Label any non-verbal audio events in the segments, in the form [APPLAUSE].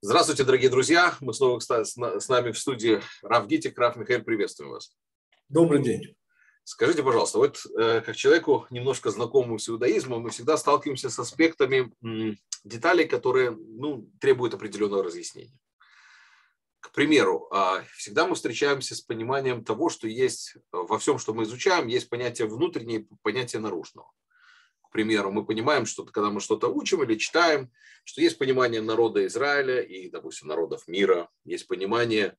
Здравствуйте, дорогие друзья. Мы снова с нами в студии Раф Гитик. Раф Михаил, приветствуем вас. Добрый день. Скажите, пожалуйста, вот э, как человеку, немножко знакомому с иудаизмом, мы всегда сталкиваемся с аспектами деталей, которые ну, требуют определенного разъяснения. К примеру, а, всегда мы встречаемся с пониманием того, что есть во всем, что мы изучаем, есть понятие внутреннее и понятие наружного к примеру, мы понимаем, что когда мы что-то учим или читаем, что есть понимание народа Израиля и, допустим, народов мира, есть понимание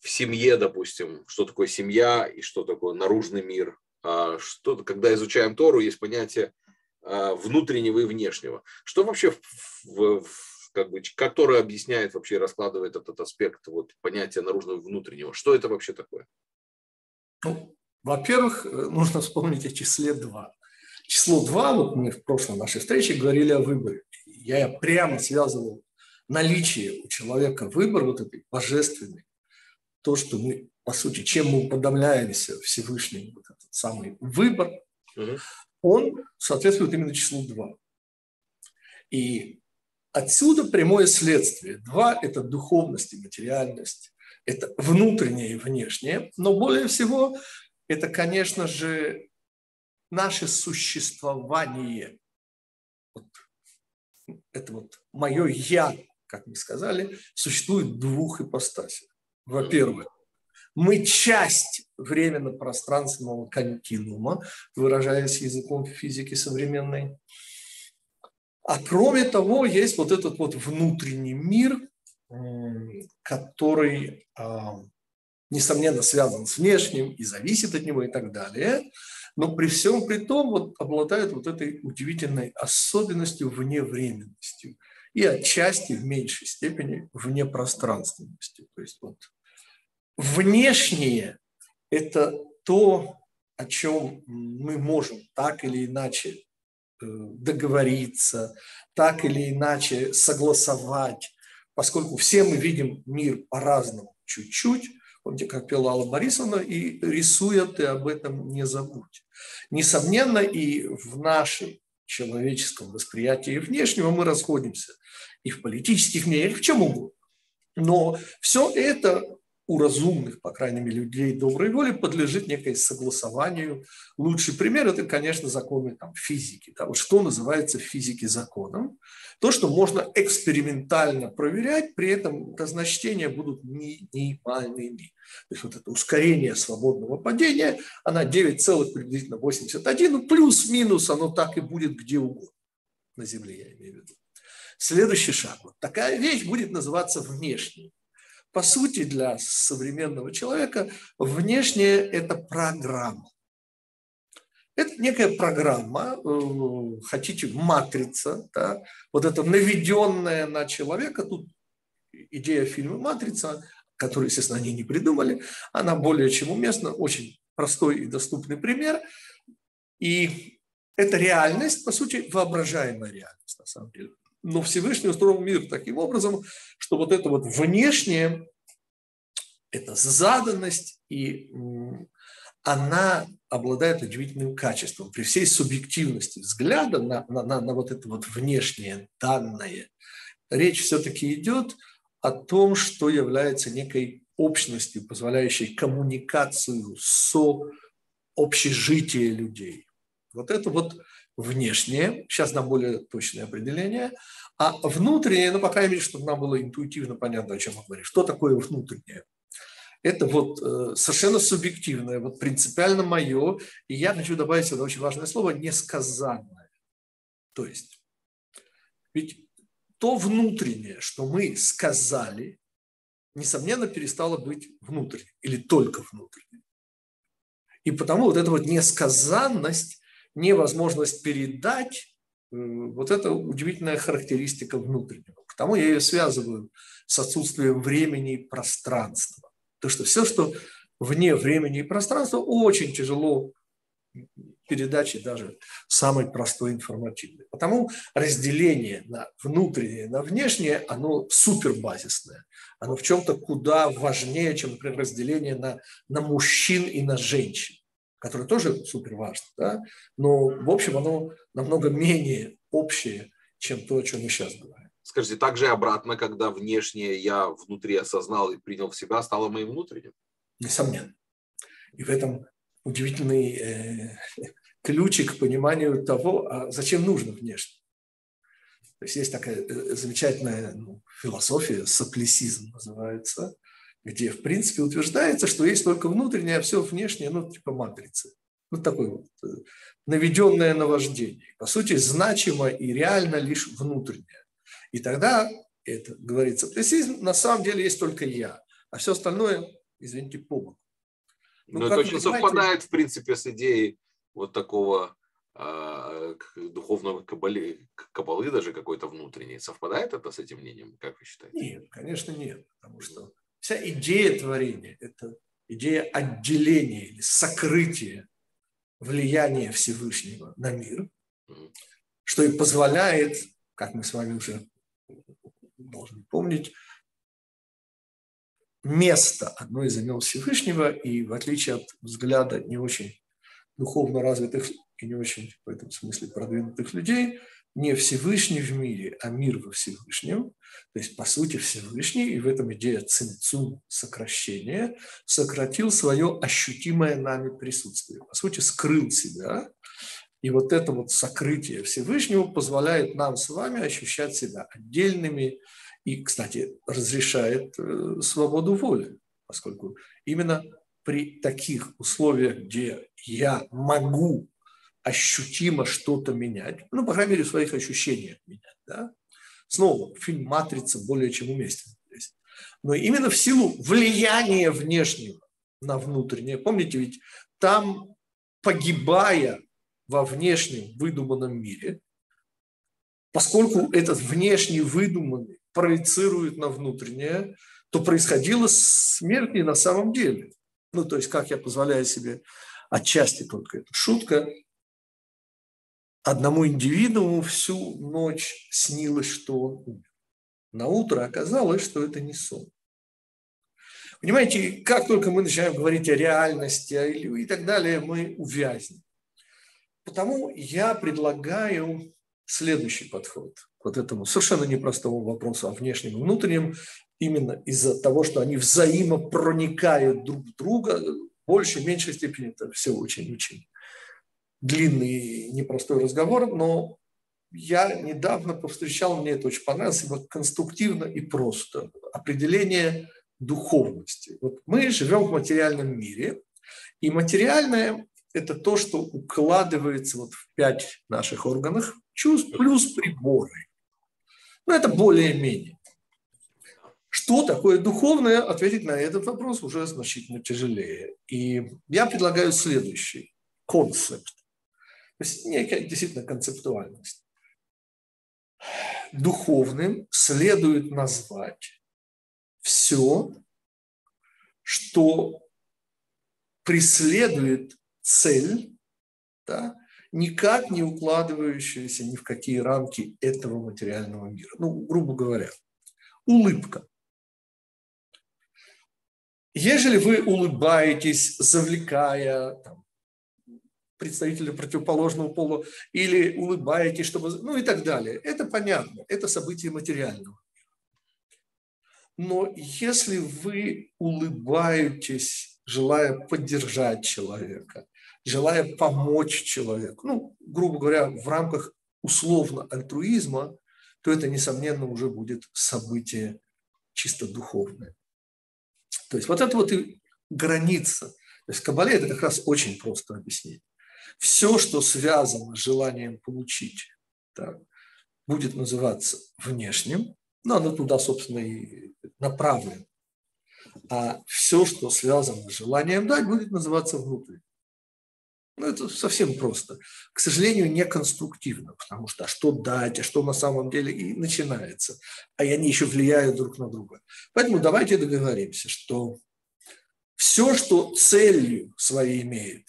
в семье, допустим, что такое семья и что такое наружный мир. А что, когда изучаем Тору, есть понятие а, внутреннего и внешнего. Что вообще в, в, как бы, Тора объясняет вообще, раскладывает этот аспект вот, понятия наружного и внутреннего? Что это вообще такое? Ну, во-первых, нужно вспомнить о числе 2 число 2, вот мы в прошлой нашей встрече говорили о выборе. Я прямо связывал наличие у человека выбор вот этой божественный, то, что мы, по сути, чем мы уподобляемся Всевышнему, вот этот самый выбор, угу. он соответствует именно числу 2. И отсюда прямое следствие. Два – это духовность и материальность, это внутреннее и внешнее, но более всего это, конечно же, наше существование, вот, это вот мое «я», как мы сказали, существует в двух ипостасях. Во-первых, мы часть временно-пространственного континуума, выражаясь языком физики современной. А кроме того, есть вот этот вот внутренний мир, который, а, несомненно, связан с внешним и зависит от него и так далее но при всем при том вот обладает вот этой удивительной особенностью вневременностью и отчасти в меньшей степени внепространственностью. То есть вот внешнее – это то, о чем мы можем так или иначе э, договориться, так или иначе согласовать, поскольку все мы видим мир по-разному чуть-чуть, Помните, как пела Алла Борисовна, и рисуя ты об этом не забудь. Несомненно, и в нашем человеческом восприятии внешнего мы расходимся и в политических мнениях, в чем угодно. Но все это у разумных, по крайней мере, людей доброй воли подлежит некое согласованию. Лучший пример – это, конечно, законы там, физики. Да? Вот что называется в физике законом? То, что можно экспериментально проверять, при этом разночтения будут минимальными. То есть вот это ускорение свободного падения, она 9,81, ну плюс-минус оно так и будет где угодно. На Земле я имею в виду. Следующий шаг. Вот такая вещь будет называться внешней. По сути, для современного человека внешнее – это программа. Это некая программа, э, хотите, матрица, да? вот это наведенная на человека, тут идея фильма «Матрица», которую, естественно, они не придумали, она более чем уместна, очень простой и доступный пример. И это реальность, по сути, воображаемая реальность, на самом деле но Всевышний устроил мир таким образом, что вот это вот внешнее, это заданность, и она обладает удивительным качеством. При всей субъективности взгляда на, на, на, на вот это вот внешнее данное, речь все-таки идет о том, что является некой общностью, позволяющей коммуникацию со общежитие людей. Вот это вот внешнее, сейчас нам более точное определение, а внутреннее, ну, по крайней мере, чтобы нам было интуитивно понятно, о чем мы говорим. Что такое внутреннее? Это вот э, совершенно субъективное, вот принципиально мое, и я хочу добавить сюда очень важное слово – несказанное. То есть, ведь то внутреннее, что мы сказали, несомненно, перестало быть внутренним или только внутренним. И потому вот эта вот несказанность невозможность передать, э, вот это удивительная характеристика внутреннего. Потому я ее связываю с отсутствием времени и пространства. То, что все, что вне времени и пространства, очень тяжело передачи даже самой простой информативной. Потому разделение на внутреннее, на внешнее, оно супербазисное. Оно в чем-то куда важнее, чем, например, разделение на, на мужчин и на женщин которое тоже супер важно, да? но в общем оно намного менее общее, чем то, о чем мы сейчас говорим. скажите, также и обратно, когда внешнее я внутри осознал и принял в себя, стало моим внутренним? Несомненно. И в этом удивительный э, ключик к пониманию того, а зачем нужно внешне. То есть есть такая э, замечательная ну, философия, соплесизм называется, где, в принципе, утверждается, что есть только внутреннее, а все внешнее, ну, типа матрицы. Ну, такое вот э, наведенное наваждение. По сути, значимо и реально лишь внутреннее. И тогда, это говорится, плесизм, на самом деле есть только я, а все остальное, извините, помог. Ну, Но это очень совпадает, в принципе, с идеей вот такого э, духовного кабали, кабалы даже какой-то внутренней. Совпадает это с этим мнением, как вы считаете? Нет, конечно, нет. Потому что вся идея творения – это идея отделения или сокрытия влияния Всевышнего на мир, что и позволяет, как мы с вами уже должны помнить, место одно из имен Всевышнего, и в отличие от взгляда не очень духовно развитых и не очень в этом смысле продвинутых людей, не Всевышний в мире, а мир во Всевышнем. То есть, по сути, Всевышний, и в этом идея цинцум, сокращения, сократил свое ощутимое нами присутствие. По сути, скрыл себя. И вот это вот сокрытие Всевышнего позволяет нам с вами ощущать себя отдельными, и, кстати, разрешает э, свободу воли, поскольку именно при таких условиях, где я могу ощутимо что-то менять, ну, по крайней мере, в своих ощущениях менять, да, снова фильм «Матрица» более чем уместен здесь. Но именно в силу влияния внешнего на внутреннее, помните, ведь там, погибая во внешнем выдуманном мире, поскольку этот внешний выдуманный проецирует на внутреннее, то происходила смерть не на самом деле. Ну, то есть, как я позволяю себе отчасти только эту шутка, одному индивидууму всю ночь снилось, что он умер. На утро оказалось, что это не сон. Понимаете, как только мы начинаем говорить о реальности и так далее, мы увязнем. Потому я предлагаю следующий подход к вот этому совершенно непростому вопросу о внешнем и внутреннем, именно из-за того, что они взаимопроникают друг в друга, в большей, меньшей степени это все очень-очень длинный непростой разговор, но я недавно повстречал, мне это очень понравилось, ибо конструктивно и просто. Определение духовности. Вот мы живем в материальном мире, и материальное – это то, что укладывается вот в пять наших органов чувств плюс приборы. Ну, это более-менее. Что такое духовное? Ответить на этот вопрос уже значительно тяжелее. И я предлагаю следующий концепт. То есть некая действительно концептуальность. Духовным следует назвать все, что преследует цель, да, никак не укладывающаяся ни в какие рамки этого материального мира. Ну, грубо говоря, улыбка. Ежели вы улыбаетесь, завлекая там, представителя противоположного пола, или улыбаетесь, чтобы... Ну и так далее. Это понятно, это событие материального. Но если вы улыбаетесь, желая поддержать человека, желая помочь человеку, ну, грубо говоря, в рамках условно альтруизма, то это, несомненно, уже будет событие чисто духовное. То есть вот это вот и граница. То есть в Кабале это как раз очень просто объяснить. Все, что связано с желанием получить, так, будет называться внешним, но оно туда, собственно, и направлено. А все, что связано с желанием дать, будет называться внутренним. Ну, это совсем просто. К сожалению, не конструктивно, потому что а что дать, а что на самом деле и начинается. А они еще влияют друг на друга. Поэтому давайте договоримся, что все, что целью своей имеет,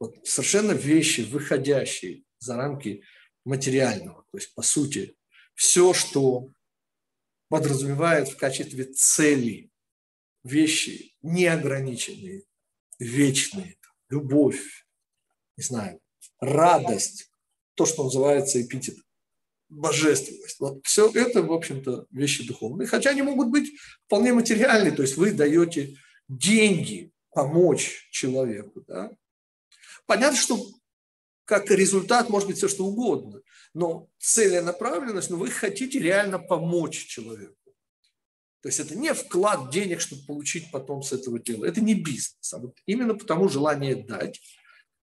вот совершенно вещи, выходящие за рамки материального, то есть, по сути, все, что подразумевает в качестве цели вещи неограниченные, вечные, любовь, не знаю, радость, то, что называется эпитет, божественность. Вот все это, в общем-то, вещи духовные. Хотя они могут быть вполне материальные. То есть вы даете деньги помочь человеку. Да? Понятно, что как результат может быть все что угодно, но целенаправленность, но вы хотите реально помочь человеку. То есть это не вклад денег, чтобы получить потом с этого дела. Это не бизнес, а вот именно потому желание дать.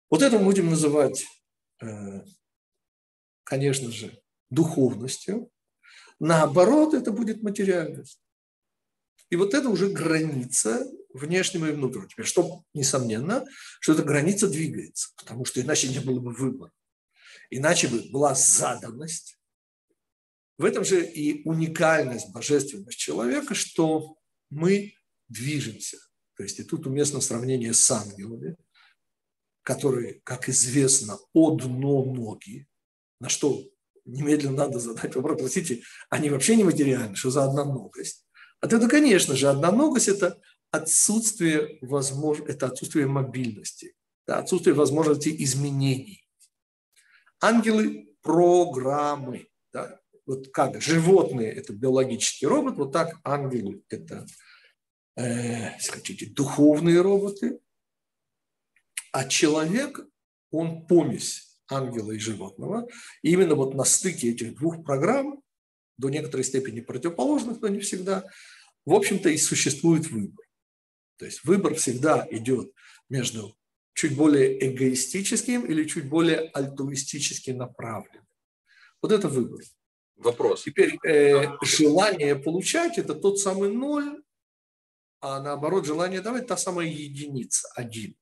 Вот это мы будем называть, э, конечно же, духовностью. Наоборот, это будет материальность. И вот это уже граница внешнего и внутреннего. Теперь, что несомненно, что эта граница двигается, потому что иначе не было бы выбора. Иначе бы была заданность. В этом же и уникальность, божественность человека, что мы движемся. То есть и тут уместно сравнение с ангелами, которые, как известно, одноноги, на что немедленно надо задать вопрос, простите, они вообще не материальны, что за одноногость? А это, конечно же, одноногость – это отсутствие, возмож... это отсутствие мобильности, да, отсутствие возможности изменений. Ангелы – программы. Да? Вот как животные – это биологический робот, вот так ангелы – это, э, если хотите, духовные роботы, а человек – он помесь ангела и животного. И именно вот на стыке этих двух программ, до некоторой степени противоположных, но не всегда, в общем-то и существует выбор. То есть выбор всегда идет между чуть более эгоистическим или чуть более альтруистически направленным. Вот это выбор. Вопрос. Теперь э, желание получать – это тот самый ноль, а наоборот желание давать – та самая единица, один.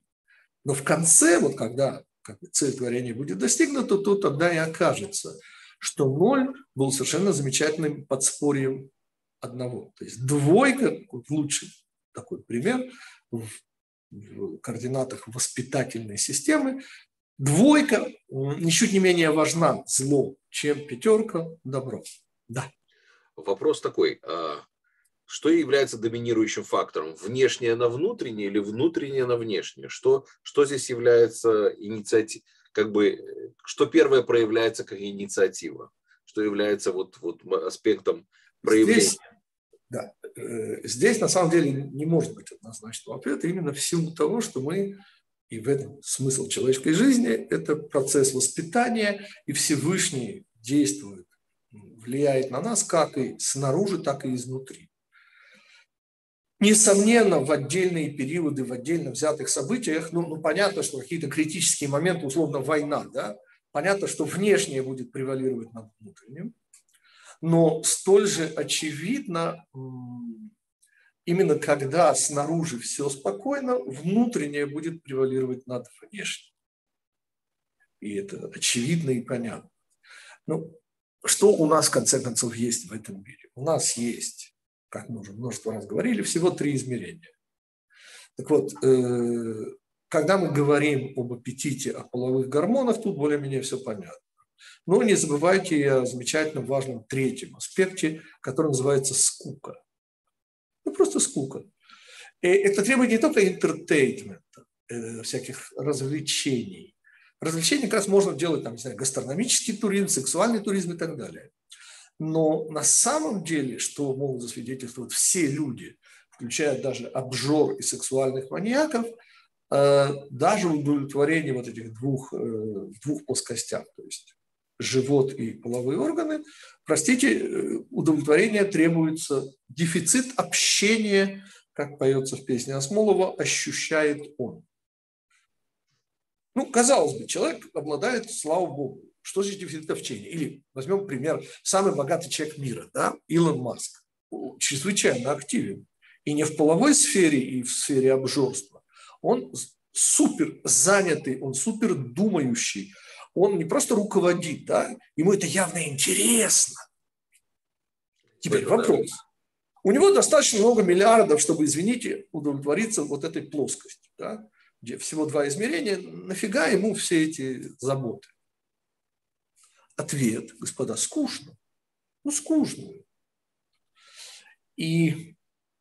Но в конце, вот когда как бы цель творения будет достигнута, то тогда и окажется, что ноль был совершенно замечательным подспорьем одного. То есть двойка, лучший такой пример, в, координатах воспитательной системы, двойка ничуть не менее важна зло, чем пятерка добро. Да. Вопрос такой. А что является доминирующим фактором? Внешнее на внутреннее или внутреннее на внешнее? Что, что здесь является инициативой? Как бы, что первое проявляется как инициатива? Что является вот, вот аспектом проявления? Здесь, да, здесь на самом деле не может быть однозначного ответа именно в силу того, что мы и в этом смысл человеческой жизни – это процесс воспитания, и Всевышний действует, влияет на нас как и снаружи, так и изнутри. Несомненно, в отдельные периоды, в отдельно взятых событиях, ну, ну понятно, что какие-то критические моменты, условно война, да, понятно, что внешнее будет превалировать над внутренним, но столь же очевидно, именно когда снаружи все спокойно, внутреннее будет превалировать над внешним. И это очевидно и понятно. Ну, что у нас, в конце концов, есть в этом мире? У нас есть как мы уже множество раз говорили, всего три измерения. Так вот, э, когда мы говорим об аппетите, о половых гормонах, тут более-менее все понятно. Но не забывайте о замечательном важном третьем аспекте, который называется скука. Ну, просто скука. И это требует не только entertainment а, э, всяких развлечений. Развлечения как раз можно делать, там, не знаю, гастрономический туризм, сексуальный туризм и так далее. Но на самом деле, что могут засвидетельствовать все люди, включая даже обжор и сексуальных маньяков, э, даже удовлетворение вот этих двух, э, двух плоскостях, то есть живот и половые органы, простите, э, удовлетворение требуется, дефицит общения, как поется в песне Осмолова, ощущает он. Ну, казалось бы, человек обладает, слава богу, что же дефицит общения? Или возьмем пример, самый богатый человек мира, да, Илон Маск, чрезвычайно активен. И не в половой сфере, и в сфере обжорства. Он супер занятый, он супер думающий. Он не просто руководит, да, ему это явно интересно. Теперь вопрос. У него достаточно много миллиардов, чтобы, извините, удовлетвориться вот этой плоскостью, да, где всего два измерения, нафига ему все эти заботы? Ответ, господа, скучно. Ну, скучно. И,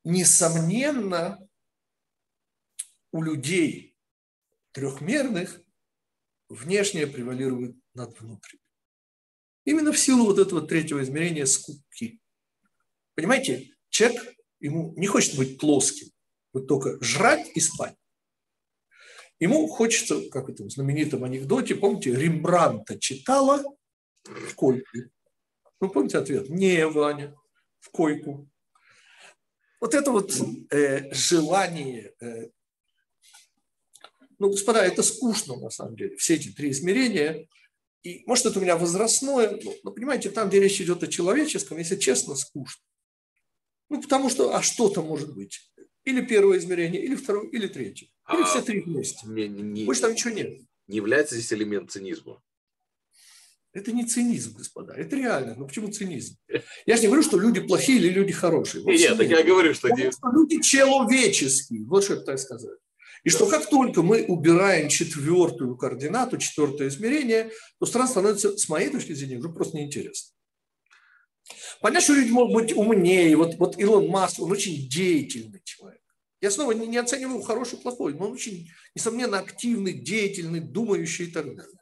несомненно, у людей трехмерных внешнее превалирует над внутренним. Именно в силу вот этого третьего измерения скупки. Понимаете, человек ему не хочет быть плоским, вот только жрать и спать. Ему хочется, как это в знаменитом анекдоте, помните, Рембранта читала в койку. Ну, помните ответ? Не, Ваня, в койку. Вот это вот э, желание, э, ну, господа, это скучно на самом деле, все эти три измерения. И может это у меня возрастное, но, но понимаете, там, где речь идет о человеческом, если честно, скучно. Ну, потому что, а что-то может быть. Или первое измерение, или второе, или третье. Или а, все три вместе. Не, не, Больше там ничего нет. Не является здесь элемент цинизма? Это не цинизм, господа, это реально. Ну почему цинизм? Я же не говорю, что люди плохие или люди хорошие. Вот нет, так я говорю, что... Потому что люди человеческие, вот что я пытаюсь сказать. И что как только мы убираем четвертую координату, четвертое измерение, то страна становится, с моей точки зрения, уже просто неинтересно. Понятно, что люди могут быть умнее. Вот, вот Илон Маск, он очень деятельный человек. Я снова не, не оцениваю хороший, плохой, но он очень, несомненно, активный, деятельный, думающий и так далее.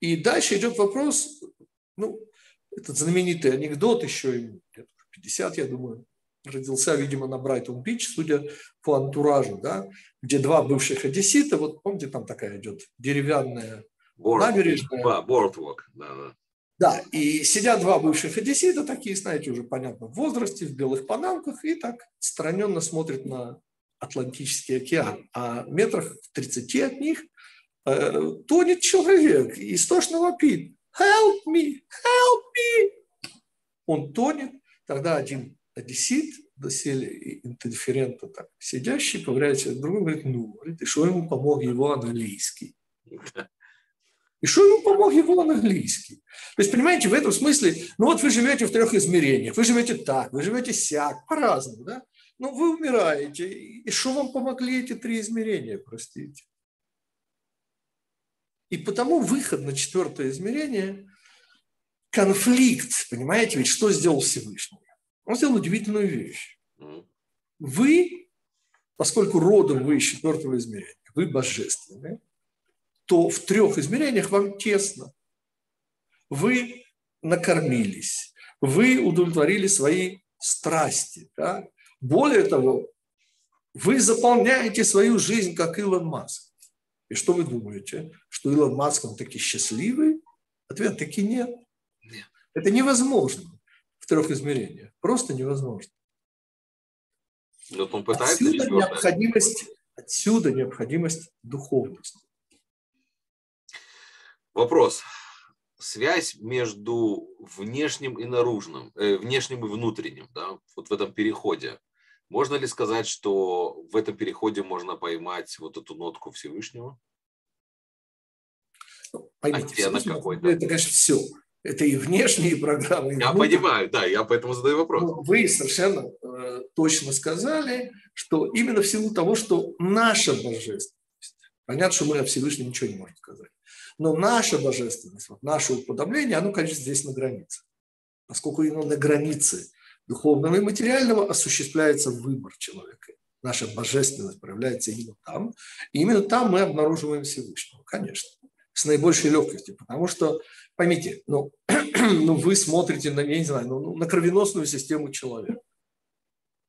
И дальше идет вопрос, ну, этот знаменитый анекдот еще лет 50, я думаю, родился, видимо, на Брайтон-Бич, судя по антуражу, да, где два бывших одессита, вот помните, там такая идет деревянная Board, набережная. Boardwalk, да, да. Да, и сидят два бывших одессита, такие, знаете, уже понятно, в возрасте, в белых панамках, и так страненно смотрят на Атлантический океан. А метрах в 30 от них э, тонет человек, истошно вопит. Help me, help me. Он тонет, тогда один одессит, доселе интерферента так, сидящий, поверяется к другому, говорит, ну, и что ему помог его английский? И что ему помог его английский? То есть, понимаете, в этом смысле, ну вот вы живете в трех измерениях, вы живете так, вы живете сяк, по-разному, да? Ну, вы умираете. И что вам помогли эти три измерения, простите? И потому выход на четвертое измерение – конфликт, понимаете, ведь что сделал Всевышний? Он сделал удивительную вещь. Вы, поскольку родом вы из четвертого измерения, вы божественны, то в трех измерениях вам тесно. Вы накормились, вы удовлетворили свои страсти. Да? Более того, вы заполняете свою жизнь, как Илон Маск. И что вы думаете? Что Илон Маск, он таки счастливый? Ответ таки нет. нет. Это невозможно в трех измерениях. Просто невозможно. Но он пытается отсюда необходимость, отсюда необходимость духовности. Вопрос. Связь между внешним и наружным, э, внешним и внутренним, да, вот в этом переходе. Можно ли сказать, что в этом переходе можно поймать вот эту нотку Всевышнего? Ну, поймите, это, конечно, все. Это и внешние программы. И я внутренние. понимаю, да, я поэтому задаю вопрос. Но вы совершенно э, точно сказали, что именно в силу того, что наша божественность, понятно, что мы о Всевышнем ничего не можем сказать, но наша божественность, вот наше уподобление, оно, конечно, здесь на границе. Поскольку именно на границе духовного и материального осуществляется выбор человека. Наша божественность проявляется именно там. И именно там мы обнаруживаем Всевышнего, конечно, с наибольшей легкостью. Потому что, поймите, ну, [CLEARS THROAT] ну вы смотрите на, я не знаю, ну, на кровеносную систему человека.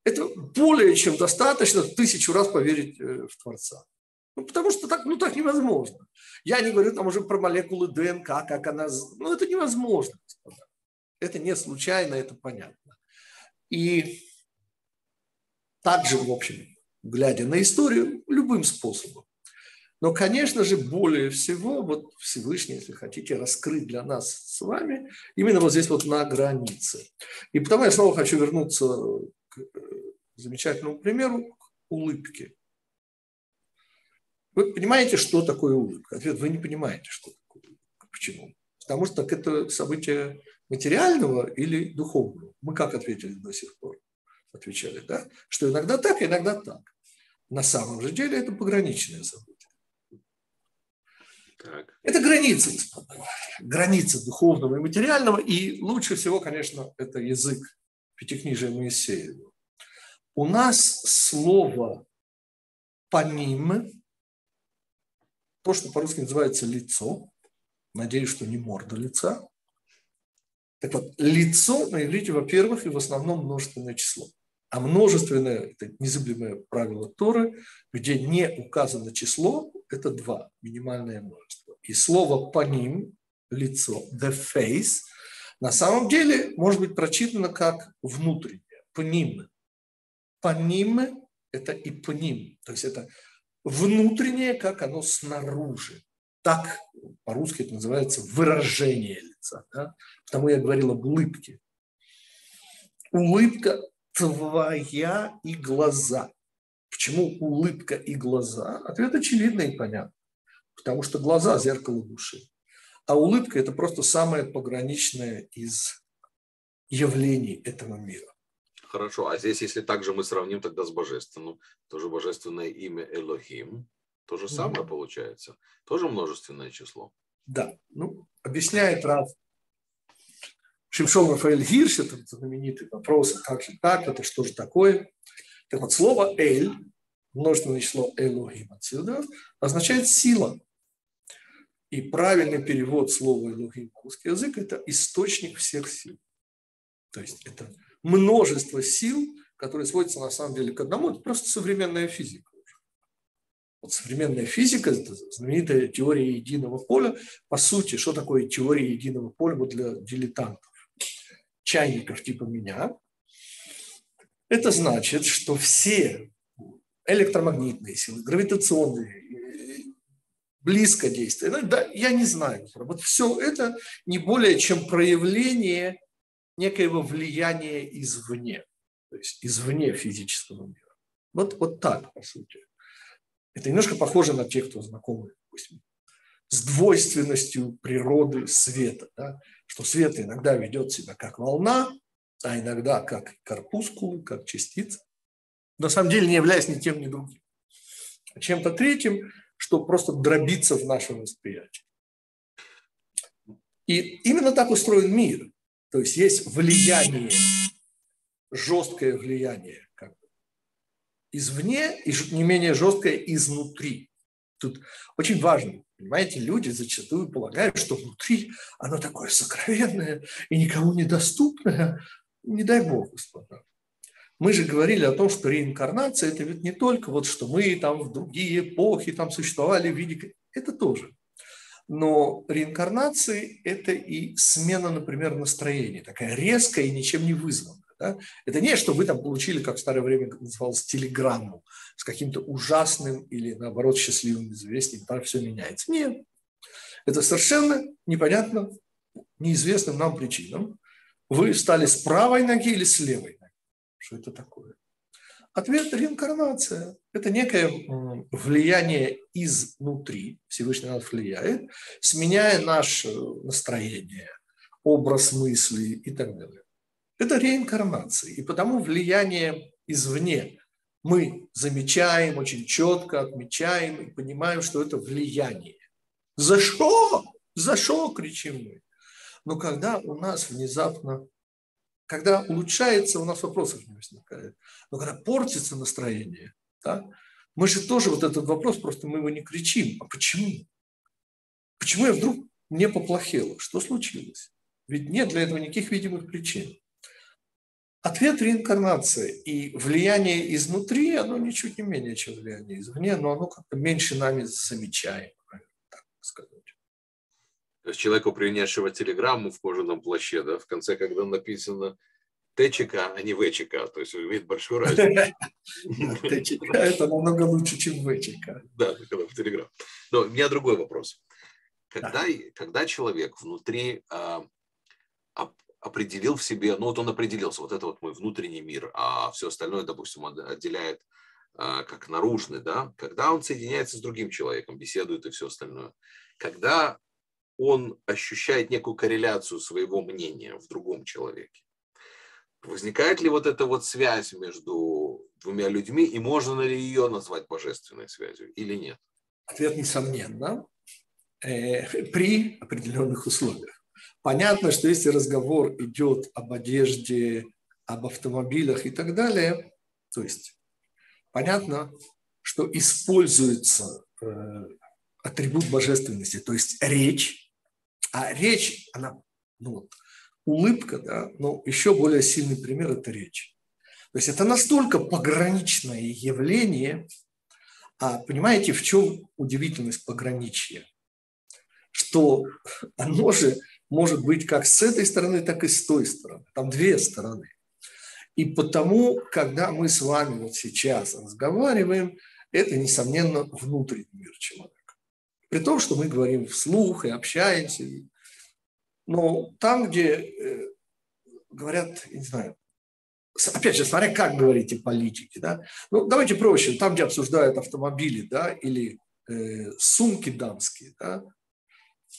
Это более чем достаточно тысячу раз поверить э, в Творца. Ну, потому что так, ну, так невозможно. Я не говорю там уже про молекулы ДНК, как она... Ну, это невозможно. Это не случайно, это понятно. И также, в общем, глядя на историю, любым способом. Но, конечно же, более всего, вот Всевышний, если хотите, раскрыть для нас с вами именно вот здесь вот на границе. И потому я снова хочу вернуться к э, замечательному примеру, к улыбке. Вы понимаете, что такое улыбка? Ответ, вы не понимаете, что такое улыбка. Почему? Потому что так это событие материального или духовного. Мы как ответили до сих пор? Отвечали, да? Что иногда так, иногда так. На самом же деле это пограничное событие. Так. Это граница, господа. Граница духовного и материального. И лучше всего, конечно, это язык Пятикнижия Моисеева. У нас слово «паним», то, что по-русски называется «лицо», надеюсь, что не морда лица, Так вот, лицо на иврите, во-первых, и в основном множественное число. А множественное – это незыблемое правило Торы, где не указано число, это два, минимальное множество. И слово по ним, лицо, the face, на самом деле может быть прочитано как внутреннее, пним. Пним – это и пним, то есть это внутреннее, как оно снаружи. Так по-русски это называется выражение лица. Да? Потому я говорил об улыбке. Улыбка твоя и глаза. Почему улыбка и глаза? Ответ очевидный и понятный. Потому что глаза – зеркало души. А улыбка – это просто самое пограничное из явлений этого мира. Хорошо, а здесь, если также мы сравним тогда с божественным, тоже божественное имя Элохим, то же самое mm получается, тоже множественное число. Да, ну, объясняет Рав Шимшон Рафаэль Гирш, это знаменитый вопрос, а как же так, это что же такое. Так вот, слово «эль», множественное число «элохим» отсюда, означает «сила». И правильный перевод слова «элохим» на русский язык – это источник всех сил. То есть это множество сил, которые сводятся на самом деле к одному. Это просто современная физика. Вот современная физика, знаменитая теория единого поля. По сути, что такое теория единого поля вот для дилетантов? Чайников типа меня, это значит, что все электромагнитные силы, гравитационные, близко действия, ну, да, я не знаю. Вот все это не более чем проявление некоего влияния извне, то есть извне физического мира. Вот, вот так, по сути. Это немножко похоже на тех, кто знакомы, допустим, с двойственностью природы света. Да? Что свет иногда ведет себя как волна, а иногда как корпускулы, как частица. На самом деле не являясь ни тем, ни другим. А чем-то третьим, что просто дробится в нашем восприятии. И именно так устроен мир. То есть есть влияние, жесткое влияние как бы, извне и не менее жесткое изнутри. Тут очень важно Понимаете, люди зачастую полагают, что внутри оно такое сокровенное и никому недоступное. Не дай бог, господа. Мы же говорили о том, что реинкарнация – это ведь не только вот, что мы там в другие эпохи там существовали в виде… Это тоже. Но реинкарнации – это и смена, например, настроения, такая резкая и ничем не вызванная. Да? Это не, что вы там получили, как в старое время называлось, телеграмму с каким-то ужасным или, наоборот, счастливым известием, там все меняется. Нет. Это совершенно непонятно, неизвестным нам причинам. Вы стали с правой ноги или с левой ноги? Что это такое? Ответ – реинкарнация. Это некое влияние изнутри, Всевышний нас влияет, сменяя наше настроение, образ мысли и так далее. Это реинкарнация. И потому влияние извне мы замечаем, очень четко отмечаем и понимаем, что это влияние. За что? За что, кричим мы. Но когда у нас внезапно, когда улучшается, у нас вопросов не возникает. Но когда портится настроение, да, мы же тоже вот этот вопрос, просто мы его не кричим. А почему? Почему я вдруг мне поплохело? Что случилось? Ведь нет для этого никаких видимых причин. Ответ реинкарнации и влияние изнутри, оно ничуть не менее, чем влияние извне, но оно как-то меньше нами замечаемо, так сказать. То есть человеку, принесшего телеграмму в кожаном плаще, да, в конце, когда написано ТЧК, а не ВЧК, то есть видит большую разницу. [LAUGHS] ТЧК – это намного лучше, чем ВЧК. Да, когда в телеграм. Но у меня другой вопрос. Когда, когда человек внутри а, определил в себе, ну вот он определился, вот это вот мой внутренний мир, а все остальное, допустим, он отделяет а, как наружный, да, когда он соединяется с другим человеком, беседует и все остальное, когда он ощущает некую корреляцию своего мнения в другом человеке, возникает ли вот эта вот связь между двумя людьми, и можно ли ее назвать божественной связью или нет? Ответ несомненно, э, при определенных условиях. Понятно, что если разговор идет об одежде, об автомобилях и так далее, то есть понятно, что используется э, атрибут божественности, то есть речь, а речь, она ну, улыбка, да, но еще более сильный пример – это речь. То есть это настолько пограничное явление, а понимаете, в чем удивительность пограничья? Что оно же может быть как с этой стороны, так и с той стороны. Там две стороны. И потому, когда мы с вами вот сейчас разговариваем, это, несомненно, внутренний мир человека. При том, что мы говорим вслух и общаемся. Но там, где э, говорят, не знаю, опять же, смотря как говорите политики, да, ну, давайте проще, там, где обсуждают автомобили, да, или э, сумки дамские, да,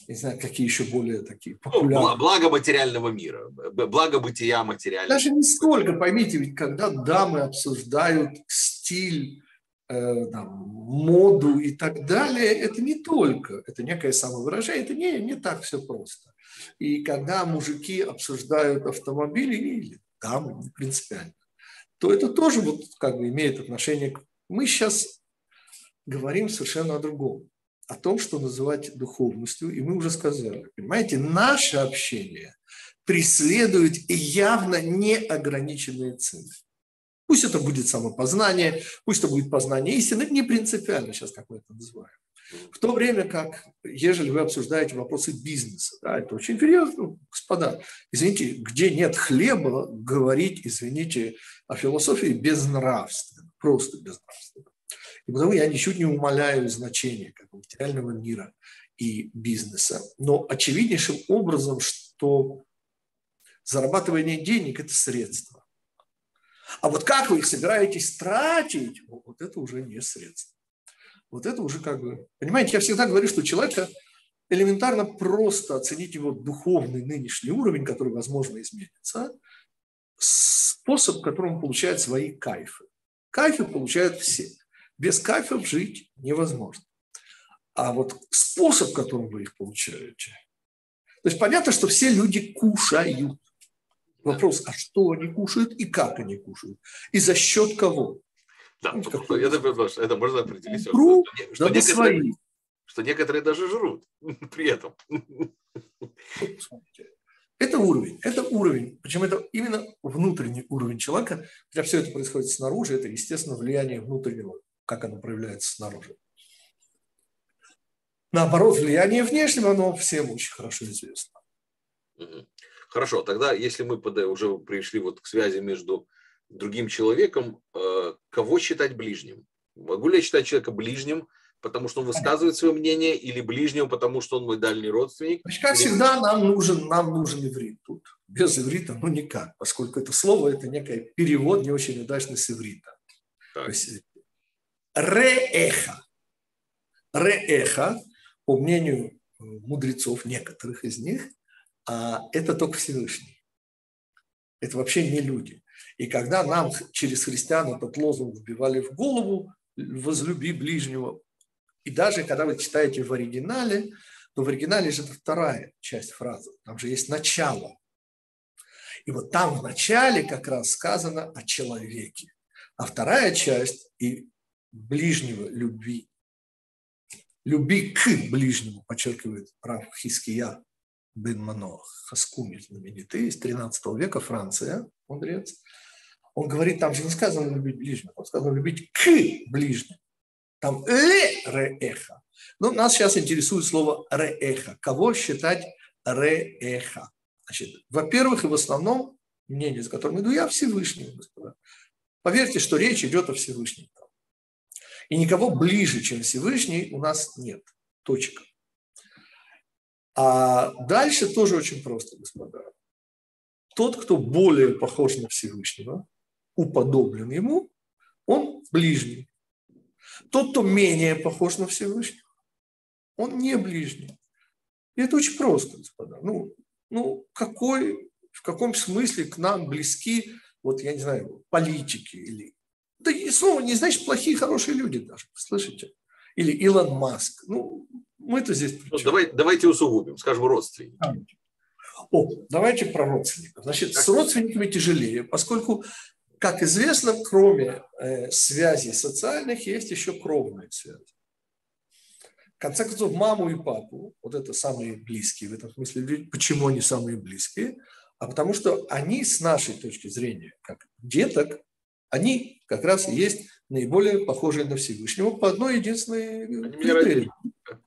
не знаю, какие еще более такие ну, популярные. Благо материального мира, благо бытия материального. Даже не столько, поймите, ведь когда дамы обсуждают стиль, э, там, моду и так далее, это не только, это некое самовыражение, это не, не так все просто. И когда мужики обсуждают автомобили или дамы, не принципиально, то это тоже вот как бы имеет отношение к... Мы сейчас говорим совершенно о другом о том, что называть духовностью, и мы уже сказали, понимаете, наше общение преследует явно неограниченные цели. Пусть это будет самопознание, пусть это будет познание истины, не принципиально сейчас, как мы это называем. В то время как, ежели вы обсуждаете вопросы бизнеса, да, это очень серьезно, господа, извините, где нет хлеба, говорить, извините, о философии безнравственно, просто безнравственно. И потому я ничуть не умаляю значение как материального мира и бизнеса. Но очевиднейшим образом, что зарабатывание денег – это средство. А вот как вы их собираетесь тратить, вот это уже не средство. Вот это уже как бы... Понимаете, я всегда говорю, что человека элементарно просто оценить его духовный нынешний уровень, который, возможно, изменится, способ, которым он получает свои кайфы. Кайфы получают все. Без кайфов жить невозможно. А вот способ, которым вы их получаете. То есть понятно, что все люди кушают. Вопрос, а что они кушают и как они кушают? И за счет кого? Да, ну, [LAUGHS] это, это можно определить. Круг, что, что, некоторые, свои. что некоторые даже жрут [LAUGHS] при этом. Это уровень, это уровень. Причем это именно внутренний уровень человека. Хотя все это происходит снаружи, это, естественно, влияние внутреннего как оно проявляется снаружи. Наоборот, влияние внешнего, оно всем очень хорошо известно. Хорошо, тогда если мы уже пришли вот к связи между другим человеком, э, кого считать ближним? Могу ли я считать человека ближним, потому что он высказывает свое мнение, или ближним, потому что он мой дальний родственник? Значит, как или... всегда, нам нужен, нам нужен иврит тут. Без иврита, ну никак, поскольку это слово, это некий перевод не очень удачный с иврита. Так. То есть Реэха. Реэха, по мнению мудрецов, некоторых из них, а, это только Всевышний. Это вообще не люди. И когда нам через христиан этот лозунг вбивали в голову, возлюби ближнего, и даже когда вы читаете в оригинале, то в оригинале же это вторая часть фразы, там же есть начало. И вот там в начале как раз сказано о человеке. А вторая часть, и ближнего любви. Люби к ближнему, подчеркивает Раф Хиския бен Мано, Хаскуми знаменитый, из 13 века, Франция, мудрец. Он говорит, там же не сказано любить ближнего, он сказано любить к ближнему. Там ле реэха. Но нас сейчас интересует слово реэха. Кого считать реэха? Значит, во-первых, и в основном, мнение, за которым иду я, Всевышний, господа. Поверьте, что речь идет о Всевышнем. И никого ближе, чем Всевышний, у нас нет. Точка. А дальше тоже очень просто, господа. Тот, кто более похож на Всевышнего, уподоблен ему, он ближний. Тот, кто менее похож на Всевышнего, он не ближний. И это очень просто, господа. Ну, ну какой, в каком смысле к нам близки, вот я не знаю, политики или да и снова не значит плохие, хорошие люди даже, слышите? Или Илон Маск. Ну, мы-то здесь... Ну, давай, давайте усугубим, скажем, родственники. О, давайте про родственников. Значит, с родственниками тяжелее, поскольку, как известно, кроме э, связей социальных, есть еще кровные связи. В конце концов, маму и папу, вот это самые близкие в этом смысле, почему они самые близкие, а потому что они с нашей точки зрения, как деток, они как раз и есть наиболее похожие на Всевышнего по одной единственной они критерии.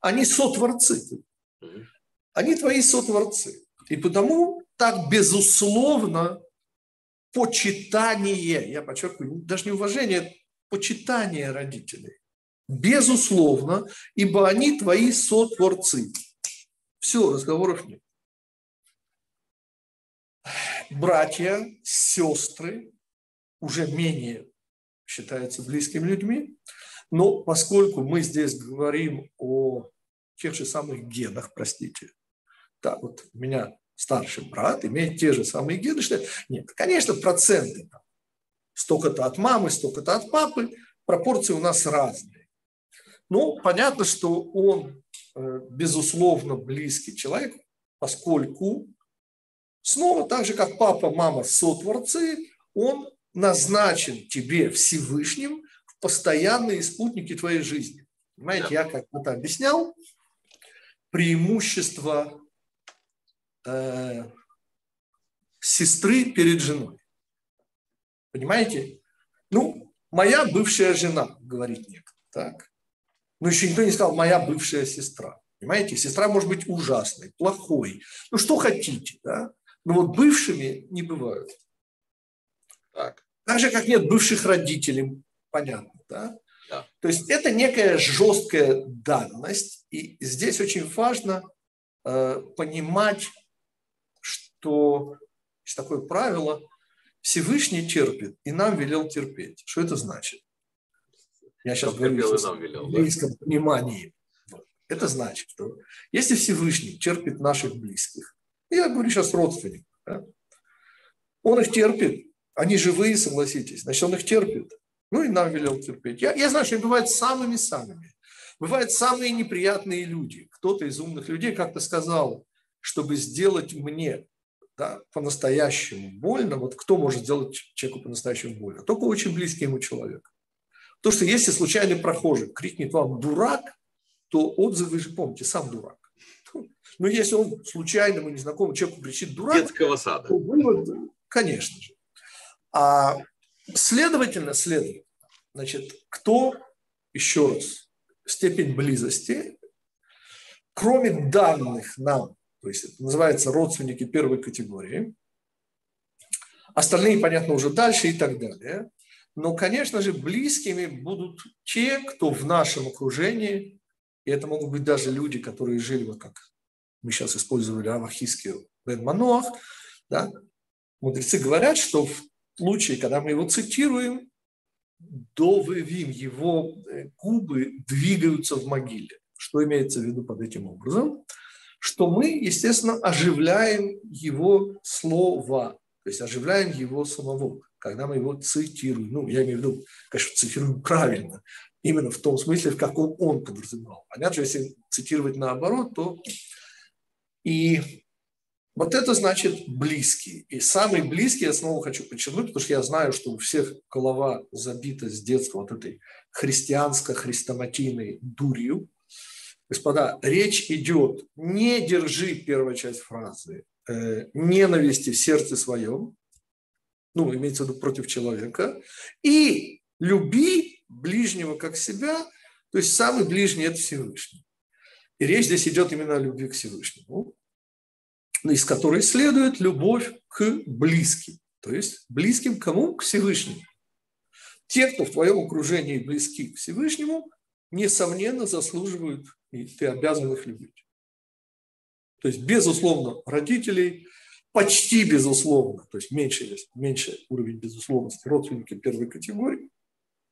Они сотворцы. Они твои сотворцы. И потому так безусловно почитание, я подчеркиваю, даже не уважение, почитание родителей. Безусловно, ибо они твои сотворцы. Все, разговоров нет. Братья, сестры уже менее считаются близкими людьми, но поскольку мы здесь говорим о тех же самых генах, простите, так вот, у меня старший брат имеет те же самые гены, что нет, конечно, проценты столько-то от мамы, столько-то от папы, пропорции у нас разные. Ну, понятно, что он, э, безусловно, близкий человек, поскольку снова так же, как папа, мама, сотворцы, он назначен тебе Всевышним в постоянные спутники твоей жизни. Понимаете, я как-то объяснял преимущество э, сестры перед женой. Понимаете? Ну, моя бывшая жена, говорит некто, так? Но еще никто не сказал, моя бывшая сестра. Понимаете? Сестра может быть ужасной, плохой. Ну, что хотите, да? Но вот бывшими не бывают. Так. так же, как нет бывших родителей, понятно, да? да? То есть это некая жесткая данность, и здесь очень важно э, понимать, что есть такое правило, Всевышний терпит, и нам велел терпеть. Что это значит? Я сейчас говорю в близком да? понимании. Это значит, что если Всевышний терпит наших близких, я говорю сейчас родственников, да, он их терпит, они живые, согласитесь, значит, он их терпит. Ну и нам велел терпеть. Я, я знаю, что бывают самыми-самыми. Бывают самые неприятные люди. Кто-то из умных людей как-то сказал, чтобы сделать мне да, по-настоящему больно, вот кто может сделать человеку по-настоящему больно? Только очень близкий ему человек. То, что если случайный прохожий крикнет вам «дурак», то отзывы же помните, сам дурак. [LAUGHS] Но если он случайному незнакомому человеку кричит «дурак», Детского сада. то вывод, конечно же. А следовательно, следовательно, значит, кто, еще раз, степень близости, кроме данных нам то есть это называется родственники первой категории. Остальные, понятно, уже дальше и так далее. Но, конечно же, близкими будут те, кто в нашем окружении, и это могут быть даже люди, которые жили, вот как мы сейчас использовали авахистский Бен Мануах, да, мудрецы говорят, что в случае, когда мы его цитируем, довывим, его э, губы двигаются в могиле. Что имеется в виду под этим образом? что мы, естественно, оживляем его слово, то есть оживляем его самого, когда мы его цитируем. Ну, я имею в виду, конечно, цитируем правильно, именно в том смысле, в каком он подразумевал. Понятно, что если цитировать наоборот, то и вот это значит близкий. И самый близкий, я снова хочу подчеркнуть, потому что я знаю, что у всех голова забита с детства вот этой христианско-хрестоматийной дурью, Господа, речь идет, не держи, первая часть фразы, э, ненависти в сердце своем, ну, имеется в виду против человека, и люби ближнего как себя, то есть самый ближний – это Всевышний. И речь здесь идет именно о любви к Всевышнему, из которой следует любовь к близким. То есть близким кому? К Всевышнему. Те, кто в твоем окружении близки к Всевышнему, несомненно, заслуживают и ты обязан их любить. То есть, безусловно, родителей, почти безусловно, то есть меньше, меньше уровень безусловности родственники первой категории.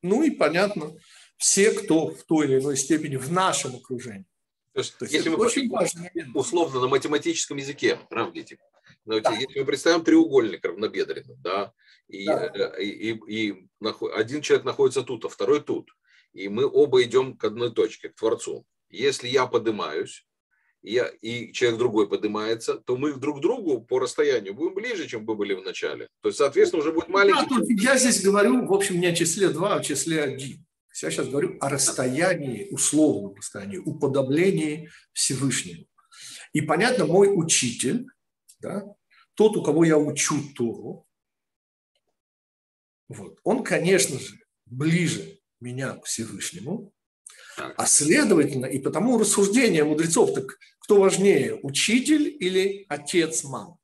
Ну и, понятно, все, кто в той или иной степени в нашем окружении. То есть, то есть если мы очень важно, условно на математическом языке, равните, да. если мы представим треугольник равнобедренный, да, и, да. Э, и, и, и один человек находится тут, а второй тут, и мы оба идем к одной точке, к Творцу, если я поднимаюсь, я, и человек другой поднимается, то мы друг к другу по расстоянию будем ближе, чем мы были в начале. То есть, соответственно, уже будет маленький... Да, я здесь говорю, в общем, не о числе 2, а о числе 1. Я сейчас говорю о расстоянии, условном расстоянии, уподоблении Всевышнему. И понятно, мой учитель, да, тот, у кого я учу Тору, вот, он, конечно же, ближе меня к Всевышнему, а следовательно, и потому рассуждение мудрецов, так кто важнее, учитель или отец, мама?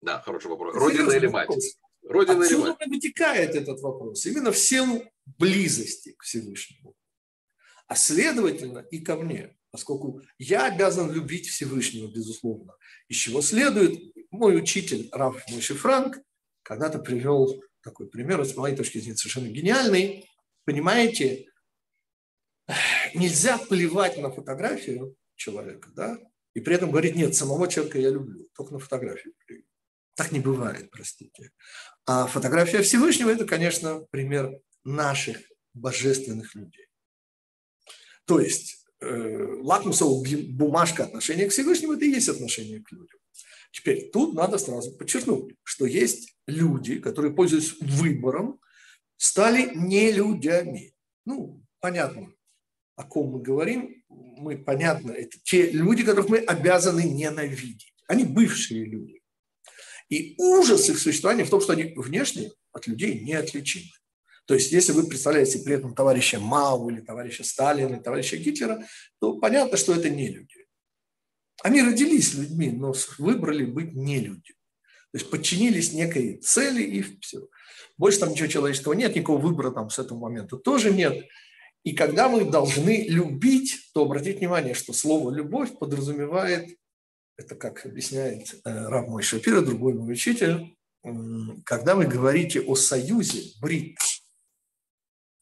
Да, хороший вопрос. Родина или мать? Вопрос. Родина Отсюда или мать? вытекает этот вопрос. Именно в силу близости к Всевышнему. А следовательно и ко мне, поскольку я обязан любить Всевышнего, безусловно. Из чего следует, мой учитель Раф Мойши Франк когда-то привел такой пример, с моей точки зрения совершенно гениальный. Понимаете, нельзя плевать на фотографию человека, да, и при этом говорить, нет, самого человека я люблю, только на фотографию плюю. Так не бывает, простите. А фотография Всевышнего – это, конечно, пример наших божественных людей. То есть э, лакмусовая бумажка отношения к Всевышнему – это и есть отношение к людям. Теперь тут надо сразу подчеркнуть, что есть люди, которые, пользуясь выбором, стали не людьми. Ну, понятно, о ком мы говорим, мы, понятно, это те люди, которых мы обязаны ненавидеть. Они бывшие люди. И ужас их существования в том, что они внешне от людей неотличимы. То есть, если вы представляете при этом товарища Мау или товарища Сталина, или товарища Гитлера, то понятно, что это не люди. Они родились людьми, но выбрали быть не люди. То есть подчинились некой цели и все. Больше там ничего человеческого нет, никакого выбора там с этого момента тоже нет. И когда мы должны любить, то обратите внимание, что слово «любовь» подразумевает, это как объясняет э, Раб мой Шапира, другой мой учитель, когда вы говорите о союзе брит,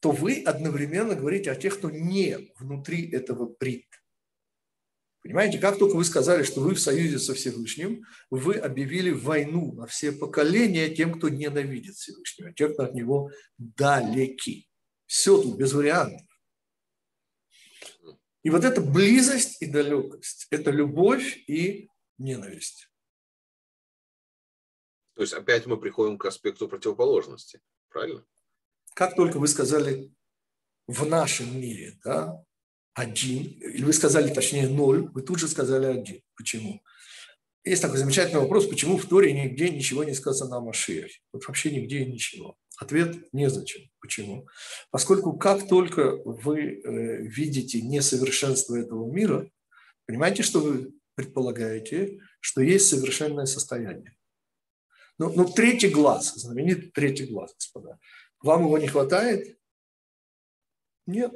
то вы одновременно говорите о тех, кто не внутри этого брит. Понимаете, как только вы сказали, что вы в союзе со Всевышним, вы объявили войну на все поколения тем, кто ненавидит Всевышнего, тем, кто от него далеки. Все тут без вариантов. И вот эта близость и далекость – это любовь и ненависть. То есть опять мы приходим к аспекту противоположности, правильно? Как только вы сказали в нашем мире, да, один, или вы сказали, точнее, ноль, вы тут же сказали один. Почему? Есть такой замечательный вопрос, почему в Торе нигде ничего не сказано о Машиахе? Вот вообще нигде ничего. Ответ – незачем. Почему? Поскольку как только вы э, видите несовершенство этого мира, понимаете, что вы предполагаете, что есть совершенное состояние. Ну, ну третий глаз, знаменитый третий глаз, господа. Вам его не хватает? Нет.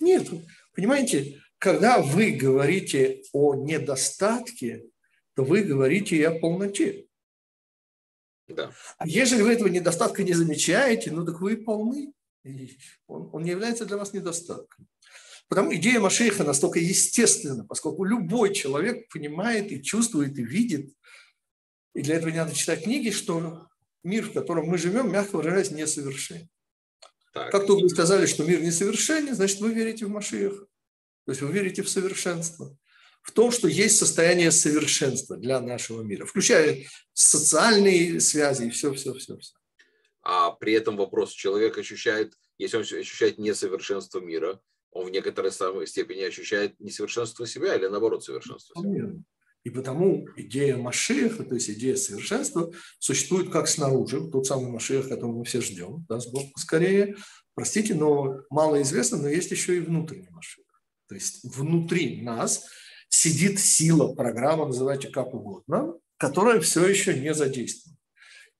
Нет. Понимаете, когда вы говорите о недостатке, то вы говорите и о полноте. Да. А если вы этого недостатка не замечаете, ну так вы полны. Он, он не является для вас недостатком. Потому идея Машеха настолько естественна, поскольку любой человек понимает и чувствует и видит, и для этого не надо читать книги, что мир, в котором мы живем, мягко выражаясь, несовершенен. Так. Как только вы сказали, что мир несовершенен, значит, вы верите в Машеха. То есть вы верите в совершенство. В том, что есть состояние совершенства для нашего мира, включая социальные связи и все, все, все, все. А при этом вопрос, человек ощущает, если он ощущает несовершенство мира, он в некоторой самой степени ощущает несовершенство себя или наоборот совершенство себя. И потому идея Машеха, то есть идея совершенства, существует как снаружи, тот самый Машех, которого мы все ждем, даст Бог поскорее. Простите, но мало известно, но есть еще и внутренний Машех. То есть внутри нас сидит сила, программа, называйте как угодно, которая все еще не задействована.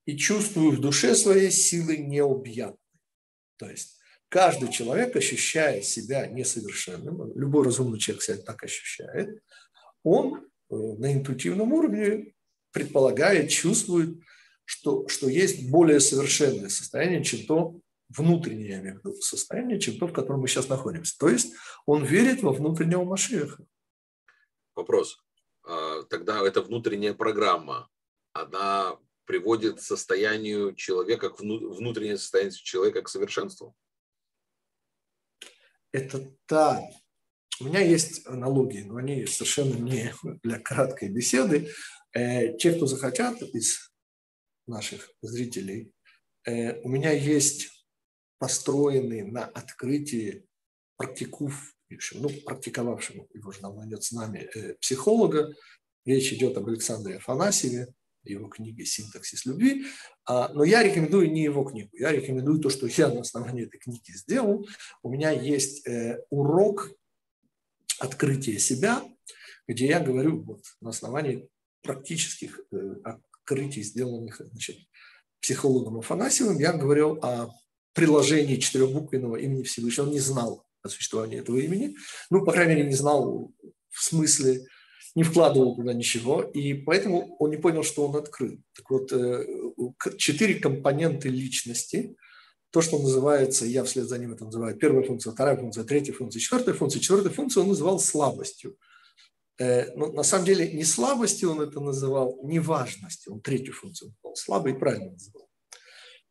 И чувствую в душе своей силы необъятной. То есть каждый человек, ощущая себя несовершенным, любой разумный человек себя так ощущает, он на интуитивном уровне предполагает, чувствует, что, что есть более совершенное состояние, чем то внутреннее, я имею в виду, состояние, чем то, в котором мы сейчас находимся. То есть он верит во внутреннего Машеха. Вопрос. А, тогда эта внутренняя программа, она приводит к состоянию человека, к внутреннее состояние человека к совершенству? Это та у меня есть аналогии, но они совершенно не [LAUGHS] для краткой беседы. Э, те, кто захотят из наших зрителей, э, у меня есть построенный на открытии практикув, ну, практиковавшему, его же давно нет с нами, э, психолога, Речь идет об Александре Афанасьеве, его книге «Синтаксис любви». А, но я рекомендую не его книгу, я рекомендую то, что я на основании этой книги сделал. У меня есть урок открытия себя, где я говорю вот, на основании практических э, открытий, сделанных значит, психологом Афанасьевым, я говорил о приложении четырехбуквенного имени Всевышнего. Он не знал о существовании этого имени. Ну, по крайней мере, не знал в смысле, не вкладывал туда ничего, и поэтому он не понял, что он открыл. Так вот, э, четыре компоненты личности, то, что называется, я вслед за ним это называю, первая функция, вторая функция, третья функция, четвертая функция. Четвертая функция он называл слабостью. Э, но на самом деле не слабостью он это называл, не важностью. Он третью функцию называл. Слабый правильно называл.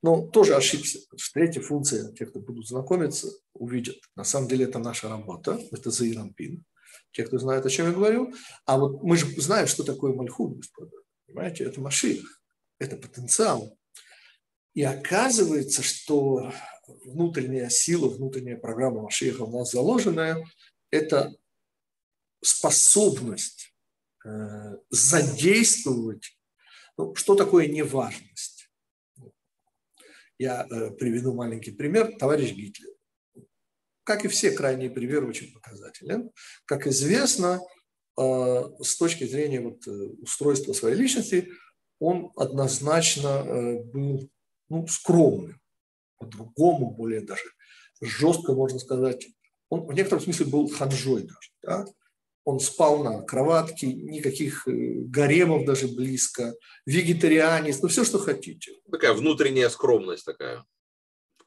Но тоже ошибся. Третья функция, те, кто будут знакомиться, увидят. На самом деле это наша работа, это Заирампин. Те, кто знает, о чем я говорю. А вот мы же знаем, что такое Мальхут, господа. Понимаете, это машина, это потенциал. И оказывается, что внутренняя сила, внутренняя программа Машиха у нас заложенная, это способность э, задействовать, ну, что такое неважность я э, приведу маленький пример. Товарищ Гитлер. Как и все крайние примеры, очень показателен. Как известно, э, с точки зрения вот, устройства своей личности, он однозначно был ну, скромным, по-другому, более даже жестко, можно сказать. Он в некотором смысле был ханжой даже. Да? Он спал на кроватке, никаких э, гаремов даже близко, вегетарианец, ну все, что хотите. Такая внутренняя скромность такая,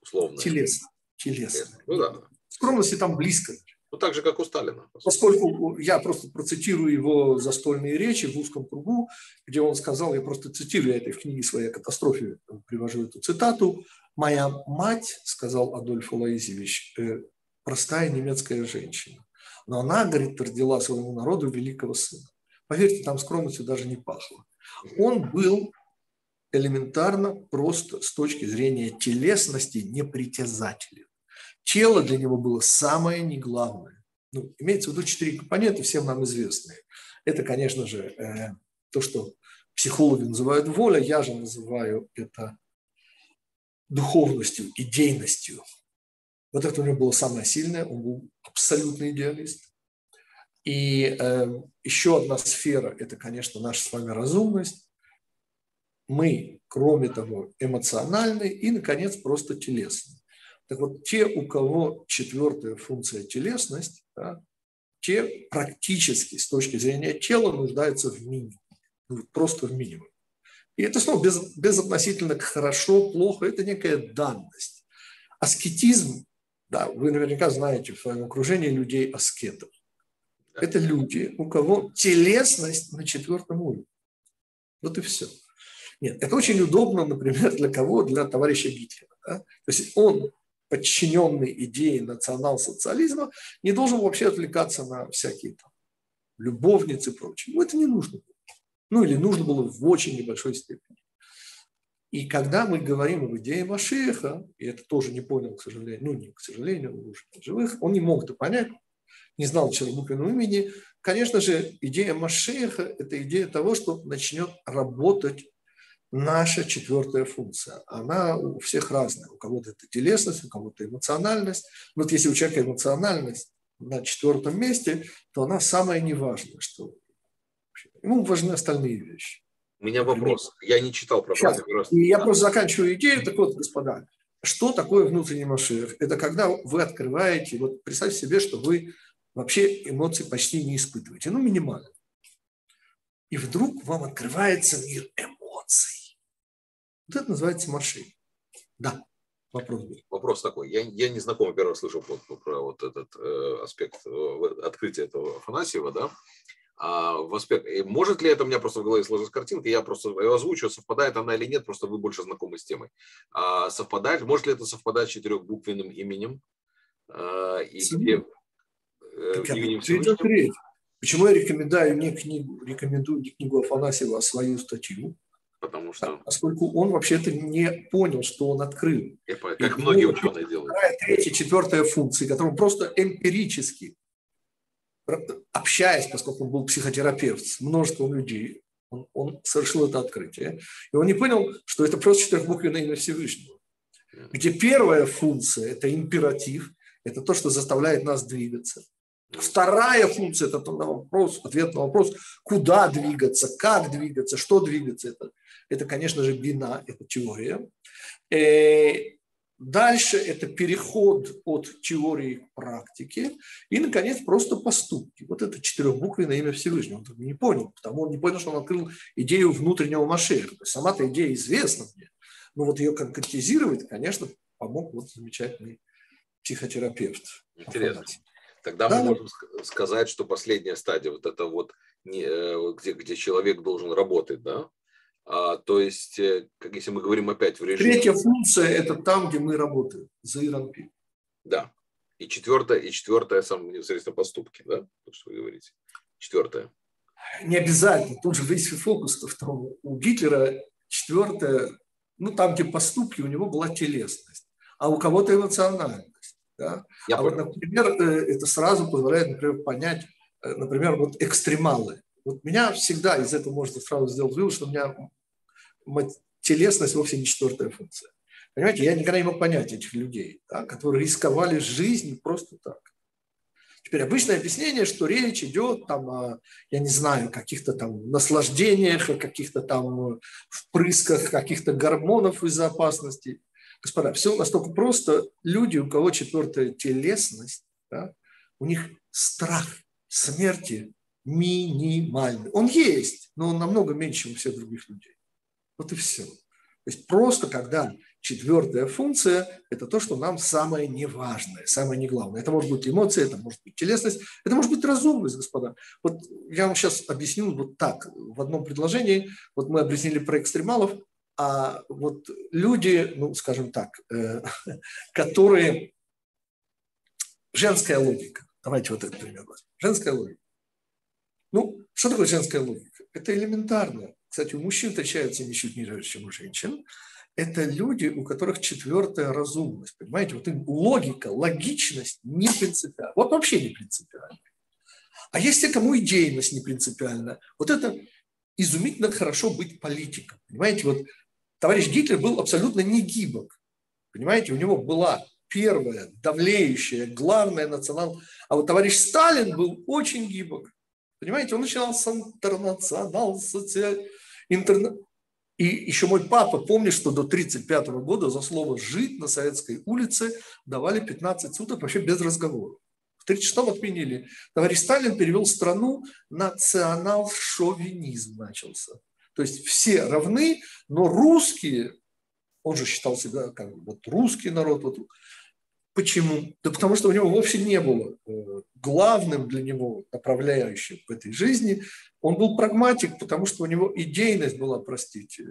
условная. Телесно. Телесно. Ну да. Скромности там близко. Ну, так же, как у Сталина. Поскольку я просто процитирую его застольные речи в узком кругу, где он сказал, я просто цитирую, этой в книге своей катастрофе привожу эту цитату, «Моя мать, — сказал Адольф Алаизевич, э, — простая немецкая женщина. Но она, говорит, родила своему народу великого сына. Поверьте, там скромностью даже не пахло. Он был элементарно просто с точки зрения телесности непритязателен. Тело для него было самое неглавное. Ну, имеется в виду четыре компонента, всем нам известные. Это, конечно же, э, то, что психологи называют воля, я же называю это духовностью, идейностью. Вот это у него было самое сильное, он был абсолютный идеалист. И э, еще одна сфера – это, конечно, наша с вами разумность. Мы, кроме того, эмоциональны и, наконец, просто телесны. Так вот, те, у кого четвертая функция телесность, да, те практически с точки зрения тела нуждаются в минимуме, ну, просто в минимуме. И это снова без, безотносительно к хорошо, плохо, это некая данность. Аскетизм да, вы наверняка знаете в своем окружении людей аскетов. Это люди, у кого телесность на четвертом уровне. Вот и все. Нет, это очень удобно, например, для кого? Для товарища Гитлера. Да? То есть он, подчиненный идее национал-социализма, не должен вообще отвлекаться на всякие там любовницы и прочее. Ему это не нужно было. Ну или нужно было в очень небольшой степени. И когда мы говорим об идее Машеха, и это тоже не понял, к сожалению, ну не к сожалению, он уже живых, он не мог это понять, не знал человека имени. Конечно же, идея Машеха – это идея того, что начнет работать наша четвертая функция. Она у всех разная. У кого-то это телесность, у кого-то эмоциональность. Вот если у человека эмоциональность на четвертом месте, то она самая неважная, что ему важны остальные вещи. У меня вопрос. Я не читал про Сейчас. И я просто заканчиваю идею. Так вот, господа, что такое внутренний Машех? Это когда вы открываете, вот представьте себе, что вы вообще эмоций почти не испытываете, ну, минимально. И вдруг вам открывается мир эмоций. Вот это называется Машех. Да. Вопрос был. Вопрос такой. Я, я не знаком, первый слышал про, про вот этот э, аспект э, открытия этого Афанасьева, да а, в аспект. Может ли это у меня просто в голове сложилась картинка, я просто ее озвучу, совпадает она или нет, просто вы больше знакомы с темой. А, совпадает, может ли это совпадать с четырехбуквенным именем? А, и где, э, именем Почему я рекомендую не книгу, рекомендую не книгу Афанасьева, а свою статью? Потому что... Поскольку он вообще-то не понял, что он открыл. Как и многие ученые делают. Вторая, третья, четвертая функции, которые просто эмпирически общаясь, поскольку он был психотерапевт с множеством людей, он, он совершил это открытие. И он не понял, что это просто четырехбуквенное имя Всевышнего. Где первая функция – это императив, это то, что заставляет нас двигаться. Вторая функция – это вопрос, ответ на вопрос, куда двигаться, как двигаться, что двигаться. Это, это конечно же, бина, это теория. Э, дальше это переход от теории к практике. И, наконец, просто поступки. Вот это четырехбуквенное имя Всевышнего. Он не понял, потому он не понял, что он открыл идею внутреннего Машеха. Сама-то идея известна мне. Но вот ее конкретизировать, конечно, помог вот замечательный психотерапевт. Интересно. Тогда да. мы можем сказать, что последняя стадия, вот это вот, э, где, где человек должен работать, да? А, то есть, э, как если мы говорим опять в режиме... Третья функция – это там, где мы работаем, за Иранпи. Да. И четвертая, и четвертая, сам непосредственно поступки, да? То, что вы говорите. Четвертая. Не обязательно. Тут же весь фокус в том. У Гитлера четвертая, ну, там, где поступки, у него была телесность, а у кого-то эмоциональность. Да? Я а понял. вот, например, э, это сразу позволяет, например, понять, э, например, вот экстремалы. Вот меня всегда из этого можно сразу сделать вывод, что у меня телесность вовсе не четвертая функция. Понимаете, я никогда не мог понять этих людей, да, которые рисковали жизнь просто так. Теперь обычное объяснение, что речь идет там о, я не знаю, каких-то там наслаждениях, о каких-то там впрысках каких-то гормонов из-за опасности. Господа, все настолько просто. Люди, у кого четвертая телесность, да, у них страх смерти минимальный. Он есть, но он намного меньше, чем у всех других людей. Вот и все. То есть просто когда четвертая функция – это то, что нам самое неважное, самое неглавное. Это может быть эмоция, это может быть телесность, это может быть разумность, господа. Вот я вам сейчас объясню вот так, в одном предложении. Вот мы объяснили про экстремалов, а вот люди, ну, скажем так, э, [LAUGHS] которые... Женская логика. Давайте вот этот пример. Женская логика. Ну, что такое женская логика? Это элементарно. Кстати, у мужчин отличается ничуть не реже, чем у женщин. Это люди, у которых четвертая разумность. Понимаете, вот им логика, логичность не принципиальна. Вот вообще не принципиальна. А есть те, кому идейность не принципиальна. Вот это изумительно хорошо быть политиком. Понимаете, вот товарищ Гитлер был абсолютно не гибок. Понимаете, у него была первая, давлеющая, главная национал. А вот товарищ Сталин был очень гибок. Понимаете, он начинал с интернационал, социаль... интерна... И еще мой папа помнит, что до 1935 года за слово «жить» на Советской улице давали 15 суток вообще без разговора. В 1936 отменили. Товарищ Сталин перевел страну, национал-шовинизм начался. То есть все равны, но русские, он же считал себя как вот русский народ, вот, Почему? Да потому что у него вовсе не было э, главным для него направляющим в этой жизни. Он был прагматик, потому что у него идейность была, простите,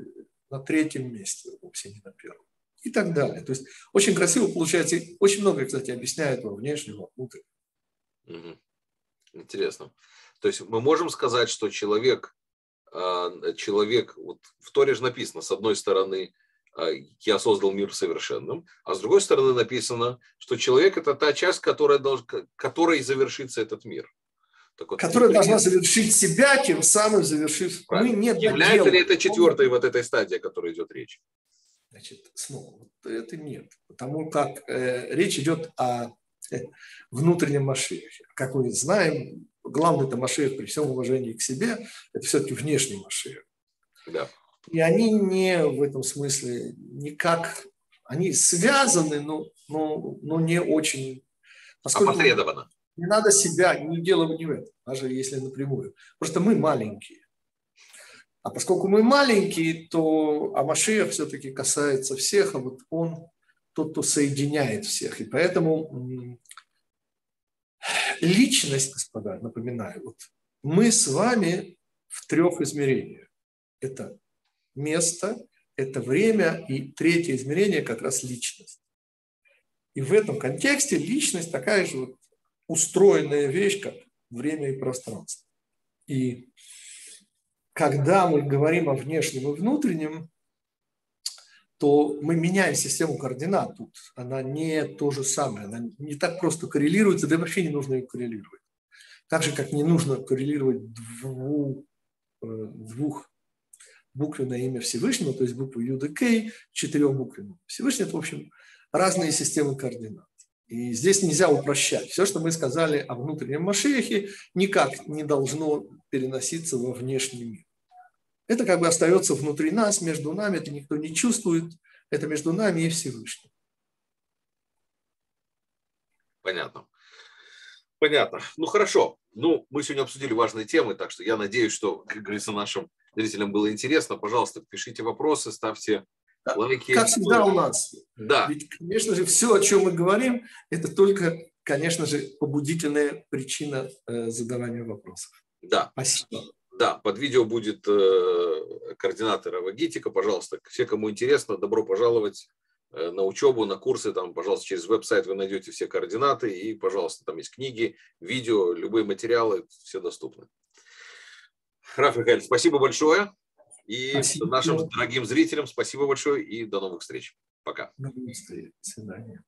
на третьем месте, вовсе не на первом. И так далее. То есть очень красиво получается. Очень много, кстати, объясняет во внешнем, во внутреннем. Интересно. То есть мы можем сказать, что человек, э, человек, вот в Торе же написано, с одной стороны, а, я создал мир совершенным, а с другой стороны написано, что человек это та часть, которая долж, которой завершится этот мир. Так вот, которая теперь... должна завершить себя, тем самым завершив. Правильно. Мы не Является ли это четвертой вот этой стадии, о которой идет речь? Значит, снова, это нет. Потому как э, речь идет о э, внутреннем Машехе. Как мы знаем, главный это Машех при всем уважении к себе, это все-таки внешний Машех. Да. И они не в этом смысле никак, они связаны, но, но, но не очень. Поскольку Опосредованно. Не надо себя, не дело не в этом, даже если напрямую. Просто мы маленькие. А поскольку мы маленькие, то а Машиах все-таки касается всех, а вот он тот, кто соединяет всех. И поэтому личность, господа, напоминаю, вот мы с вами в трех измерениях. Это место, это время, и третье измерение как раз личность. И в этом контексте личность такая же вот устроенная вещь, как время и пространство. И когда мы говорим о внешнем и внутреннем, то мы меняем систему координат тут. Она не то же самое, она не так просто коррелируется, да и вообще не нужно ее коррелировать. Так же, как не нужно коррелировать двух, э, двух буквенное имя Всевышнего, то есть букву UDK, четырехбуквенное. Всевышний – это, в общем, разные системы координат. И здесь нельзя упрощать. Все, что мы сказали о внутреннем Машехе, никак не должно переноситься во внешний мир. Это как бы остается внутри нас, между нами, это никто не чувствует, это между нами и Всевышним. Понятно. Понятно. Ну хорошо. Ну, мы сегодня обсудили важные темы, так что я надеюсь, что, как говорится, нашим зрителям было интересно. Пожалуйста, пишите вопросы, ставьте лайки. Как всегда у нас. Да. Ведь, конечно же, все, о чем мы говорим, это только, конечно же, побудительная причина э, задавания вопросов. Да. Спасибо. Да, под видео будет э, координатор Авагитика. Пожалуйста, все, кому интересно, добро пожаловать на учебу, на курсы. Там, пожалуйста, через веб-сайт вы найдете все координаты. И, пожалуйста, там есть книги, видео, любые материалы, все доступны. Раф Михаил, спасибо большое. И спасибо. нашим дорогим зрителям спасибо большое и до новых встреч. Пока. До новых встреч. До свидания.